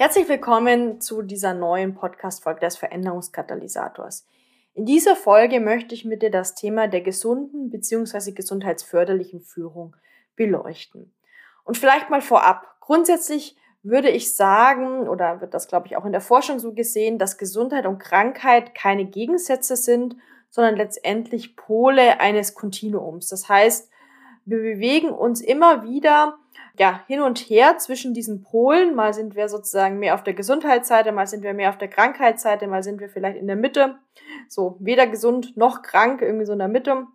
Herzlich willkommen zu dieser neuen Podcast-Folge des Veränderungskatalysators. In dieser Folge möchte ich mit dir das Thema der gesunden bzw. gesundheitsförderlichen Führung beleuchten. Und vielleicht mal vorab. Grundsätzlich würde ich sagen, oder wird das, glaube ich, auch in der Forschung so gesehen, dass Gesundheit und Krankheit keine Gegensätze sind, sondern letztendlich Pole eines Kontinuums. Das heißt, wir bewegen uns immer wieder ja, hin und her zwischen diesen Polen. Mal sind wir sozusagen mehr auf der Gesundheitsseite, mal sind wir mehr auf der Krankheitsseite, mal sind wir vielleicht in der Mitte. So, weder gesund noch krank, irgendwie so in der Mitte.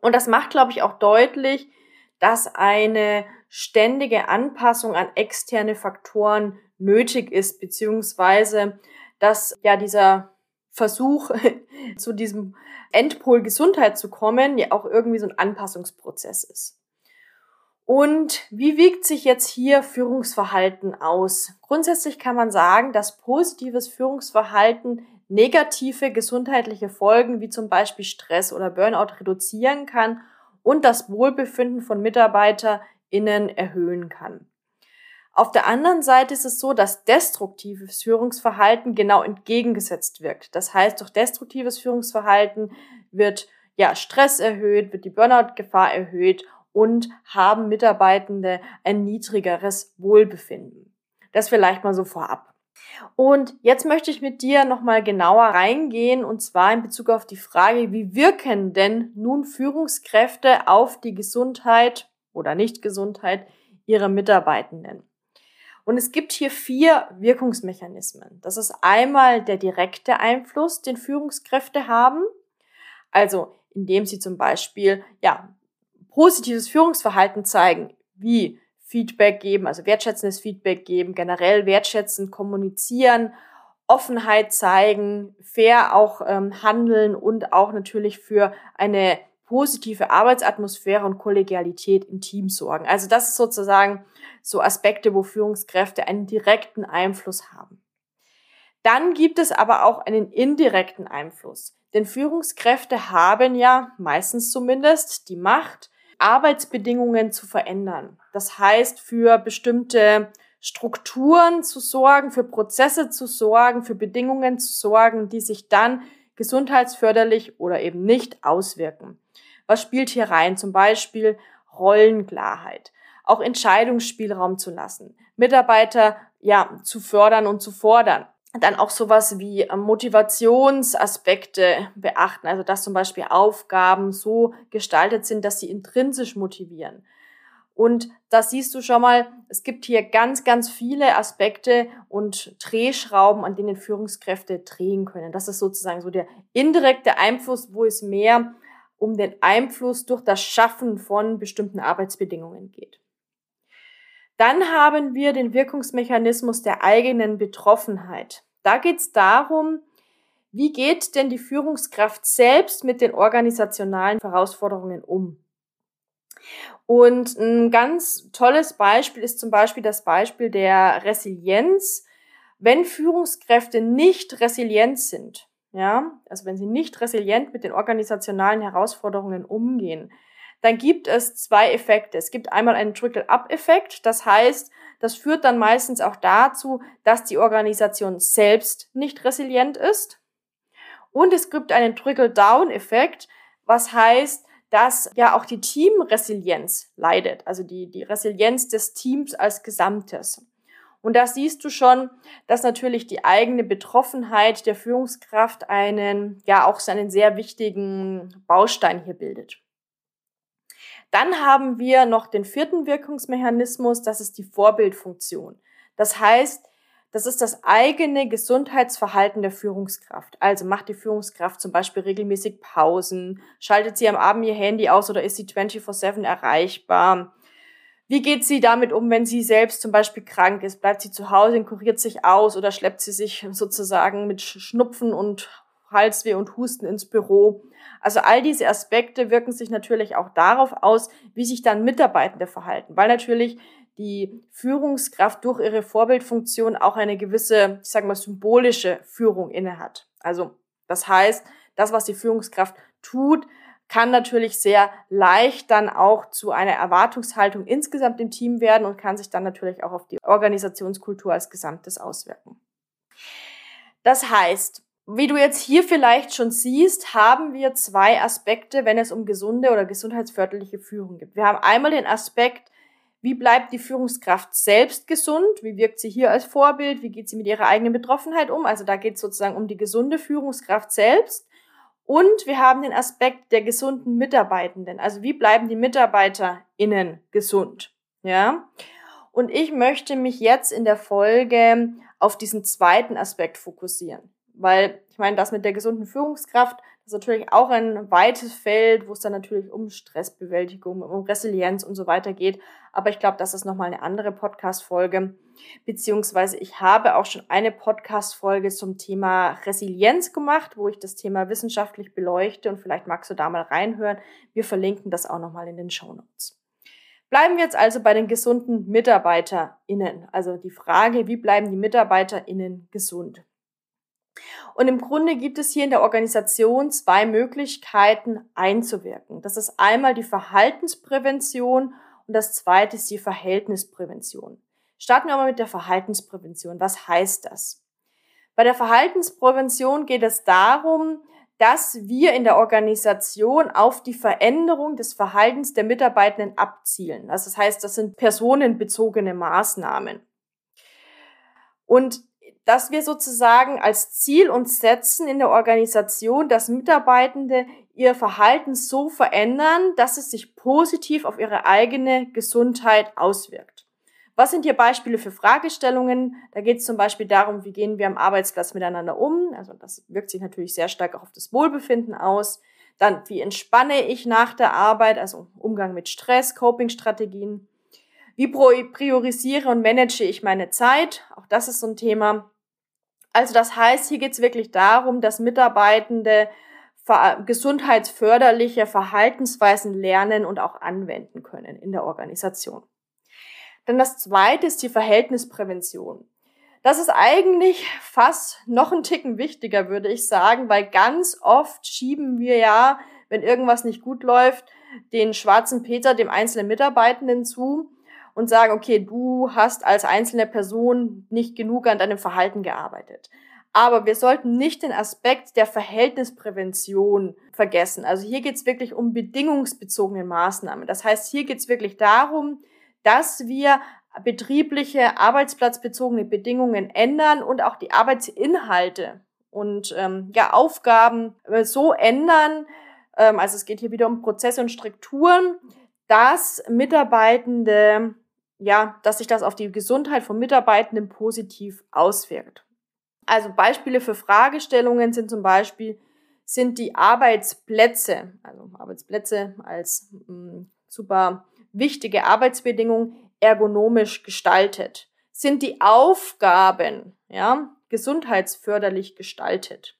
Und das macht, glaube ich, auch deutlich, dass eine ständige Anpassung an externe Faktoren nötig ist, beziehungsweise dass ja dieser Versuch zu diesem Endpol Gesundheit zu kommen, ja auch irgendwie so ein Anpassungsprozess ist. Und wie wiegt sich jetzt hier Führungsverhalten aus? Grundsätzlich kann man sagen, dass positives Führungsverhalten negative gesundheitliche Folgen wie zum Beispiel Stress oder Burnout reduzieren kann und das Wohlbefinden von MitarbeiterInnen erhöhen kann. Auf der anderen Seite ist es so, dass destruktives Führungsverhalten genau entgegengesetzt wirkt. Das heißt, durch destruktives Führungsverhalten wird ja Stress erhöht, wird die Burnout-Gefahr erhöht und haben Mitarbeitende ein niedrigeres Wohlbefinden. Das vielleicht mal so vorab. Und jetzt möchte ich mit dir nochmal genauer reingehen und zwar in Bezug auf die Frage, wie wirken denn nun Führungskräfte auf die Gesundheit oder Nichtgesundheit ihrer Mitarbeitenden? Und es gibt hier vier Wirkungsmechanismen. Das ist einmal der direkte Einfluss, den Führungskräfte haben. Also indem sie zum Beispiel ja positives Führungsverhalten zeigen, wie Feedback geben, also wertschätzendes Feedback geben, generell wertschätzend kommunizieren, Offenheit zeigen, fair auch ähm, handeln und auch natürlich für eine positive Arbeitsatmosphäre und Kollegialität im Team sorgen. Also das ist sozusagen so Aspekte, wo Führungskräfte einen direkten Einfluss haben. Dann gibt es aber auch einen indirekten Einfluss. Denn Führungskräfte haben ja meistens zumindest die Macht, Arbeitsbedingungen zu verändern. Das heißt, für bestimmte Strukturen zu sorgen, für Prozesse zu sorgen, für Bedingungen zu sorgen, die sich dann gesundheitsförderlich oder eben nicht auswirken. Was spielt hier rein? Zum Beispiel Rollenklarheit, auch Entscheidungsspielraum zu lassen, Mitarbeiter ja zu fördern und zu fordern, dann auch sowas wie ähm, Motivationsaspekte beachten, also dass zum Beispiel Aufgaben so gestaltet sind, dass sie intrinsisch motivieren. Und da siehst du schon mal, es gibt hier ganz, ganz viele Aspekte und Drehschrauben, an denen Führungskräfte drehen können. Das ist sozusagen so der indirekte Einfluss, wo es mehr um den Einfluss durch das Schaffen von bestimmten Arbeitsbedingungen geht. Dann haben wir den Wirkungsmechanismus der eigenen Betroffenheit. Da geht es darum, wie geht denn die Führungskraft selbst mit den organisationalen Herausforderungen um? Und ein ganz tolles Beispiel ist zum Beispiel das Beispiel der Resilienz. Wenn Führungskräfte nicht resilient sind, ja, also wenn sie nicht resilient mit den organisationalen Herausforderungen umgehen, dann gibt es zwei Effekte. Es gibt einmal einen Trickle-up-Effekt, das heißt, das führt dann meistens auch dazu, dass die Organisation selbst nicht resilient ist. Und es gibt einen Trickle-down-Effekt, was heißt, dass ja auch die Teamresilienz leidet, also die, die Resilienz des Teams als Gesamtes. Und da siehst du schon, dass natürlich die eigene Betroffenheit der Führungskraft einen, ja, auch seinen sehr wichtigen Baustein hier bildet. Dann haben wir noch den vierten Wirkungsmechanismus, das ist die Vorbildfunktion. Das heißt, Das ist das eigene Gesundheitsverhalten der Führungskraft. Also macht die Führungskraft zum Beispiel regelmäßig Pausen, schaltet sie am Abend ihr Handy aus oder ist sie 24-7 erreichbar? Wie geht sie damit um, wenn sie selbst zum Beispiel krank ist? Bleibt sie zu Hause und kuriert sich aus oder schleppt sie sich sozusagen mit Schnupfen und Halsweh und Husten ins Büro? Also all diese Aspekte wirken sich natürlich auch darauf aus, wie sich dann Mitarbeitende verhalten, weil natürlich die Führungskraft durch ihre Vorbildfunktion auch eine gewisse, ich sage mal, symbolische Führung innehat. Also das heißt, das, was die Führungskraft tut, kann natürlich sehr leicht dann auch zu einer Erwartungshaltung insgesamt im Team werden und kann sich dann natürlich auch auf die Organisationskultur als Gesamtes auswirken. Das heißt, wie du jetzt hier vielleicht schon siehst, haben wir zwei Aspekte, wenn es um gesunde oder gesundheitsförderliche Führung geht. Wir haben einmal den Aspekt, wie bleibt die Führungskraft selbst gesund? Wie wirkt sie hier als Vorbild? Wie geht sie mit ihrer eigenen Betroffenheit um? Also da geht es sozusagen um die gesunde Führungskraft selbst. Und wir haben den Aspekt der gesunden Mitarbeitenden. Also wie bleiben die MitarbeiterInnen gesund? Ja. Und ich möchte mich jetzt in der Folge auf diesen zweiten Aspekt fokussieren. Weil ich meine, das mit der gesunden Führungskraft, das ist natürlich auch ein weites Feld, wo es dann natürlich um Stressbewältigung, um Resilienz und so weiter geht. Aber ich glaube, das ist nochmal eine andere Podcast-Folge. Beziehungsweise ich habe auch schon eine Podcast-Folge zum Thema Resilienz gemacht, wo ich das Thema wissenschaftlich beleuchte und vielleicht magst du da mal reinhören. Wir verlinken das auch nochmal in den Show Notes. Bleiben wir jetzt also bei den gesunden MitarbeiterInnen. Also die Frage, wie bleiben die MitarbeiterInnen gesund? Und im Grunde gibt es hier in der Organisation zwei Möglichkeiten einzuwirken. Das ist einmal die Verhaltensprävention und das zweite ist die Verhältnisprävention. Starten wir mal mit der Verhaltensprävention. Was heißt das? Bei der Verhaltensprävention geht es darum, dass wir in der Organisation auf die Veränderung des Verhaltens der Mitarbeitenden abzielen. Also das heißt, das sind personenbezogene Maßnahmen. Und dass wir sozusagen als Ziel uns setzen in der Organisation, dass Mitarbeitende ihr Verhalten so verändern, dass es sich positiv auf ihre eigene Gesundheit auswirkt. Was sind hier Beispiele für Fragestellungen? Da geht es zum Beispiel darum, wie gehen wir am Arbeitsplatz miteinander um. Also das wirkt sich natürlich sehr stark auch auf das Wohlbefinden aus. Dann, wie entspanne ich nach der Arbeit, also Umgang mit Stress, Coping-Strategien. Wie priorisiere und manage ich meine Zeit? Auch das ist so ein Thema. Also das heißt, hier geht es wirklich darum, dass Mitarbeitende gesundheitsförderliche Verhaltensweisen lernen und auch anwenden können in der Organisation. Dann das zweite ist die Verhältnisprävention. Das ist eigentlich fast noch ein Ticken wichtiger, würde ich sagen, weil ganz oft schieben wir ja, wenn irgendwas nicht gut läuft, den schwarzen Peter dem einzelnen Mitarbeitenden zu und sagen, okay, du hast als einzelne Person nicht genug an deinem Verhalten gearbeitet. Aber wir sollten nicht den Aspekt der Verhältnisprävention vergessen. Also hier geht es wirklich um bedingungsbezogene Maßnahmen. Das heißt, hier geht es wirklich darum, dass wir betriebliche, arbeitsplatzbezogene Bedingungen ändern und auch die Arbeitsinhalte und ähm, ja, Aufgaben äh, so ändern. Ähm, also es geht hier wieder um Prozesse und Strukturen, dass Mitarbeitende ja, dass sich das auf die Gesundheit von Mitarbeitenden positiv auswirkt. Also Beispiele für Fragestellungen sind zum Beispiel, sind die Arbeitsplätze, also Arbeitsplätze als mh, mm, super wichtige Arbeitsbedingung ergonomisch gestaltet? Sind die Aufgaben, ja, gesundheitsförderlich gestaltet?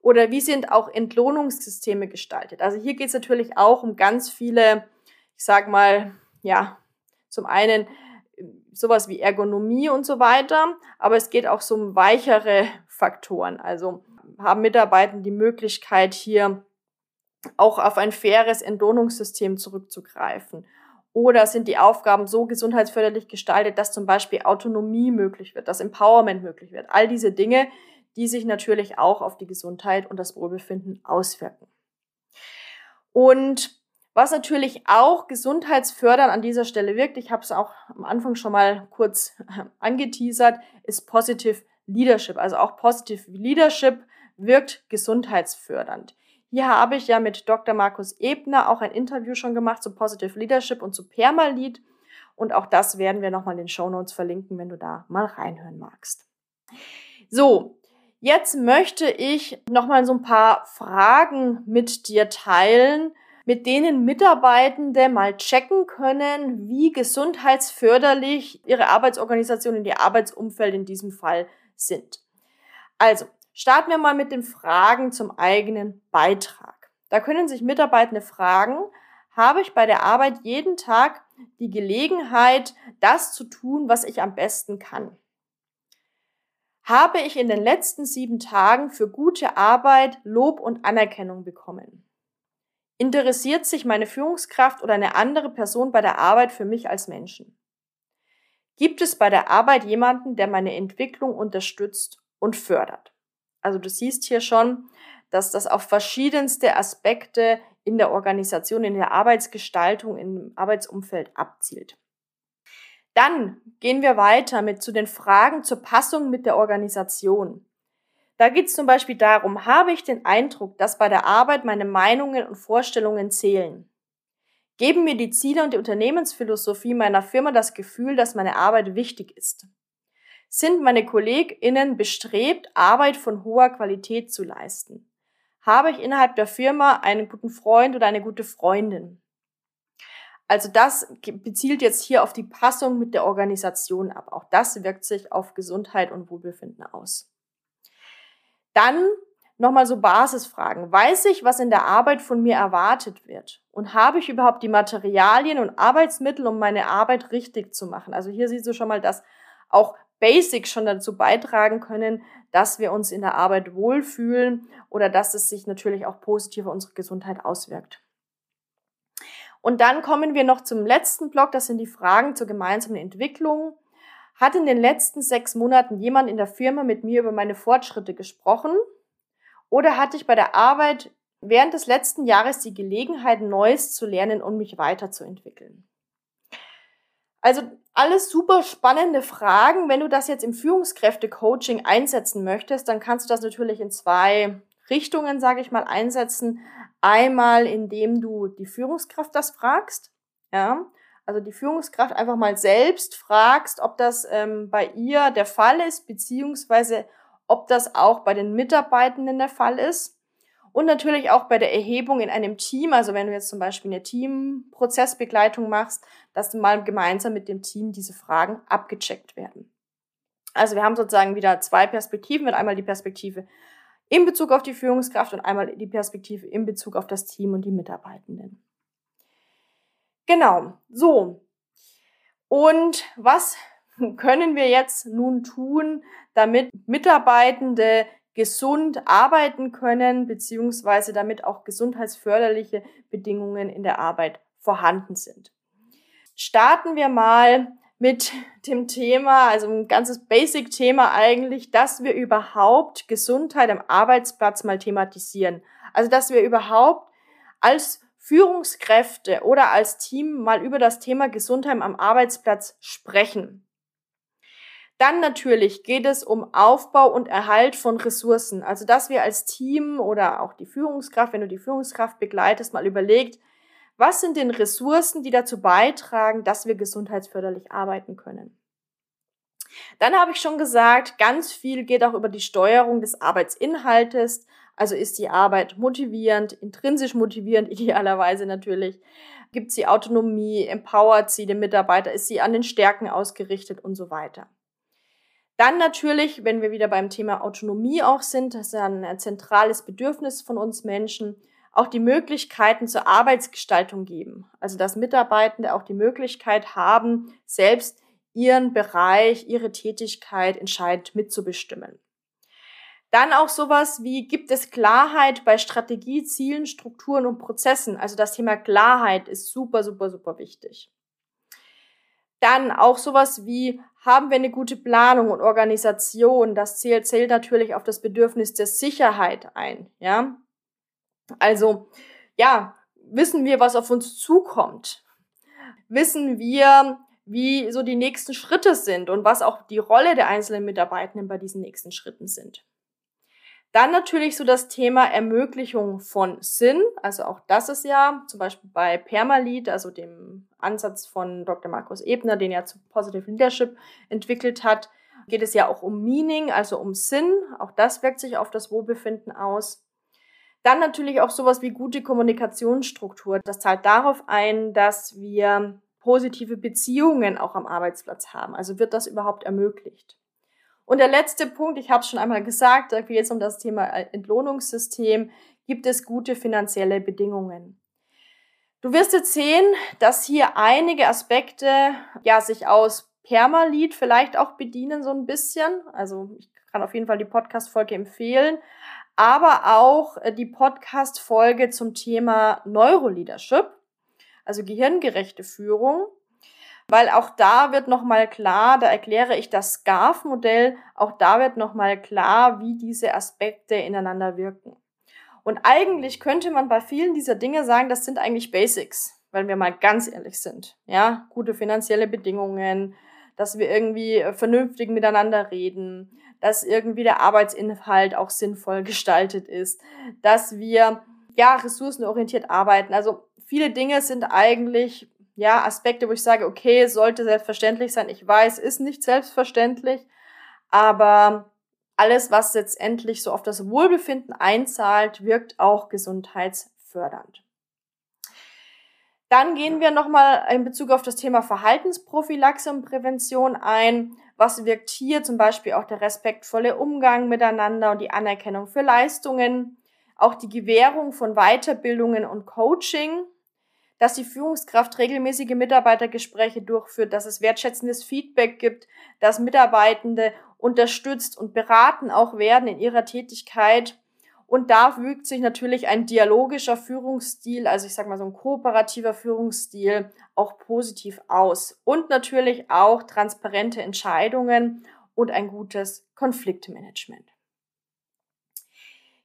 Oder wie sind auch Entlohnungssysteme gestaltet? Also hier geht es natürlich auch um ganz viele, ich sag mal, ja, zum einen äh, sowas wie Ergonomie und so weiter, aber es geht auch so um weichere Faktoren. Also haben Mitarbeiter die Möglichkeit, hier auch auf ein faires Entlohnungssystem zurückzugreifen. Oder sind die Aufgaben so gesundheitsförderlich gestaltet, dass zum Beispiel Autonomie möglich wird, dass Empowerment möglich wird. All diese Dinge, die sich natürlich auch auf die Gesundheit und das Wohlbefinden auswirken. Und was natürlich auch gesundheitsfördernd an dieser Stelle wirkt, ich habe es auch am Anfang schon mal kurz äh, angeteasert, ist Positive Leadership. Also auch Positive Leadership wirkt gesundheitsfördernd. Hier habe ich ja mit Dr. Markus Ebner auch ein Interview schon gemacht zu Positive Leadership und zu Permalit. Und auch das werden wir nochmal in den Show Notes verlinken, wenn du da mal reinhören magst. So, jetzt möchte ich nochmal so ein paar Fragen mit dir teilen, mit denen Mitarbeitende mal checken können, wie gesundheitsförderlich ihre Arbeitsorganisation und ihr Arbeitsumfeld in diesem Fall sind. Also, starten wir mal mit den Fragen zum eigenen Beitrag. Da können sich Mitarbeitende fragen, habe ich bei der Arbeit jeden Tag die Gelegenheit, das zu tun, was ich am besten kann? Habe ich in den letzten sieben Tagen für gute Arbeit Lob und Anerkennung bekommen? Interessiert sich meine Führungskraft oder eine andere Person bei der Arbeit für mich als Menschen? Gibt es bei der Arbeit jemanden, der meine Entwicklung unterstützt und fördert? Also du siehst hier schon, dass das auf verschiedenste Aspekte in der Organisation, in der Arbeitsgestaltung, im Arbeitsumfeld abzielt. Dann gehen wir weiter mit zu den Fragen zur Passung mit der Organisation. Da geht es zum Beispiel darum, habe ich den Eindruck, dass bei der Arbeit meine Meinungen und Vorstellungen zählen? Geben mir die Ziele und die Unternehmensphilosophie meiner Firma das Gefühl, dass meine Arbeit wichtig ist? Sind meine KollegInnen bestrebt, Arbeit von hoher Qualität zu leisten? Habe ich innerhalb der Firma einen guten Freund oder eine gute Freundin? Also das bezielt jetzt hier auf die Passung mit der Organisation ab. Auch das wirkt sich auf Gesundheit und Wohlbefinden aus. Dann nochmal so Basisfragen. Weiß ich, was in der Arbeit von mir erwartet wird? Und habe ich überhaupt die Materialien und Arbeitsmittel, um meine Arbeit richtig zu machen? Also hier siehst du schon mal, dass auch Basics schon dazu beitragen können, dass wir uns in der Arbeit wohlfühlen oder dass es sich natürlich auch positiv auf unsere Gesundheit auswirkt. Und dann kommen wir noch zum letzten Block, das sind die Fragen zur gemeinsamen Entwicklung. Hat in den letzten sechs Monaten jemand in der Firma mit mir über meine Fortschritte gesprochen? Oder hatte ich bei der Arbeit während des letzten Jahres die Gelegenheit, Neues zu lernen und mich weiterzuentwickeln? Also alles super spannende Fragen. Wenn du das jetzt im Führungskräfte-Coaching einsetzen möchtest, dann kannst du das natürlich in zwei Richtungen, sage ich mal, einsetzen. Einmal, indem du die Führungskraft das fragst. Ja, also die Führungskraft einfach mal selbst fragst, ob das ähm, bei ihr der Fall ist, beziehungsweise ob das auch bei den Mitarbeitenden der Fall ist. Und natürlich auch bei der Erhebung in einem Team, also wenn du jetzt zum Beispiel eine Teamprozessbegleitung machst, dass du mal gemeinsam mit dem Team diese Fragen abgecheckt werden. Also wir haben sozusagen wieder zwei Perspektiven, mit einmal die Perspektive in Bezug auf die Führungskraft und einmal die Perspektive in Bezug auf das Team und die Mitarbeitenden. Genau, so. Und was können wir jetzt nun tun, damit Mitarbeitende gesund arbeiten können, beziehungsweise damit auch gesundheitsförderliche Bedingungen in der Arbeit vorhanden sind? Starten wir mal mit dem Thema, also ein ganzes Basic-Thema eigentlich, dass wir überhaupt Gesundheit am Arbeitsplatz mal thematisieren. Also, dass wir überhaupt als Führungskräfte oder als Team mal über das Thema Gesundheit am Arbeitsplatz sprechen. Dann natürlich geht es um Aufbau und Erhalt von Ressourcen. Also, dass wir als Team oder auch die Führungskraft, wenn du die Führungskraft begleitest, mal überlegt, was sind denn Ressourcen, die dazu beitragen, dass wir gesundheitsförderlich arbeiten können? Dann habe ich schon gesagt, ganz viel geht auch über die Steuerung des Arbeitsinhaltes. Also ist die Arbeit motivierend, intrinsisch motivierend, idealerweise natürlich. Gibt sie Autonomie, empowert sie den Mitarbeiter, ist sie an den Stärken ausgerichtet und so weiter. Dann natürlich, wenn wir wieder beim Thema Autonomie auch sind, das ist ein zentrales Bedürfnis von uns Menschen, auch die Möglichkeiten zur Arbeitsgestaltung geben. Also dass Mitarbeitende auch die Möglichkeit haben, selbst ihren Bereich, ihre Tätigkeit entscheidend mitzubestimmen. Dann auch sowas wie, gibt es Klarheit bei Strategie, Zielen, Strukturen und Prozessen? Also das Thema Klarheit ist super, super, super wichtig. Dann auch sowas wie, haben wir eine gute Planung und Organisation? Das zählt, zählt natürlich auf das Bedürfnis der Sicherheit ein, ja. Also, ja, wissen wir, was auf uns zukommt? Wissen wir, wie so die nächsten Schritte sind und was auch die Rolle der einzelnen Mitarbeitenden bei diesen nächsten Schritten sind? Dann natürlich so das Thema Ermöglichung von Sinn. Also auch das ist ja zum Beispiel bei Permalit, also dem Ansatz von Dr. Markus Ebner, den er zu Positive Leadership entwickelt hat, geht es ja auch um Meaning, also um Sinn. Auch das wirkt sich auf das Wohlbefinden aus. Dann natürlich auch sowas wie gute Kommunikationsstruktur. Das zahlt darauf ein, dass wir positive Beziehungen auch am Arbeitsplatz haben. Also wird das überhaupt ermöglicht. Und der letzte Punkt, ich habe es schon einmal gesagt, da geht es um das Thema Entlohnungssystem, gibt es gute finanzielle Bedingungen. Du wirst jetzt sehen, dass hier einige Aspekte ja sich aus Permalit vielleicht auch bedienen so ein bisschen. Also ich kann auf jeden Fall die Podcast-Folge empfehlen, aber auch äh, die Podcast-Folge zum Thema Neuroleadership, also gehirngerechte Führung weil auch da wird nochmal klar, da erkläre ich das SCARF-Modell, auch da wird nochmal klar, wie diese Aspekte ineinander wirken. Und eigentlich könnte man bei vielen dieser Dinge sagen, das sind eigentlich Basics, weil wir mal ganz ehrlich sind. Ja, gute finanzielle Bedingungen, dass wir irgendwie vernünftig miteinander reden, dass irgendwie der Arbeitsinhalt auch sinnvoll gestaltet ist, dass wir ja ressourcenorientiert arbeiten. Also viele Dinge sind eigentlich ja, Aspekte, wo ich sage, okay, sollte selbstverständlich sein. Ich weiß, ist nicht selbstverständlich, aber alles, was letztendlich so auf das Wohlbefinden einzahlt, wirkt auch gesundheitsfördernd. Dann gehen wir nochmal in Bezug auf das Thema Verhaltensprophylaxe und Prävention ein. Was wirkt hier zum Beispiel auch der respektvolle Umgang miteinander und die Anerkennung für Leistungen, auch die Gewährung von Weiterbildungen und Coaching dass die Führungskraft regelmäßige Mitarbeitergespräche durchführt, dass es wertschätzendes Feedback gibt, dass Mitarbeitende unterstützt und beraten auch werden in ihrer Tätigkeit. Und da wirkt sich natürlich ein dialogischer Führungsstil, also ich sage mal so ein kooperativer Führungsstil, auch positiv aus. Und natürlich auch transparente Entscheidungen und ein gutes Konfliktmanagement.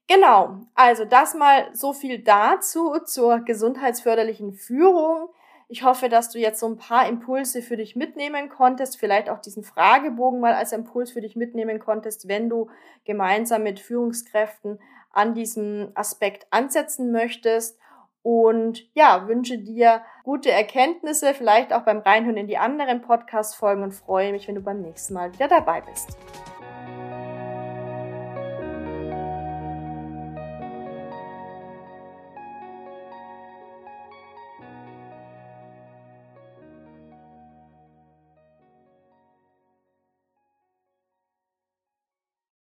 Genau, also das mal so viel dazu zur gesundheitsförderlichen Führung. Ich hoffe, dass du jetzt so ein paar Impulse für dich mitnehmen konntest, vielleicht auch diesen Fragebogen mal als Impuls für dich mitnehmen konntest, wenn du gemeinsam mit Führungskräften an diesem Aspekt ansetzen möchtest. Und ja, wünsche dir gute Erkenntnisse, vielleicht auch beim Reinhören in die anderen Podcast-Folgen und freue mich, wenn du beim nächsten Mal wieder dabei bist.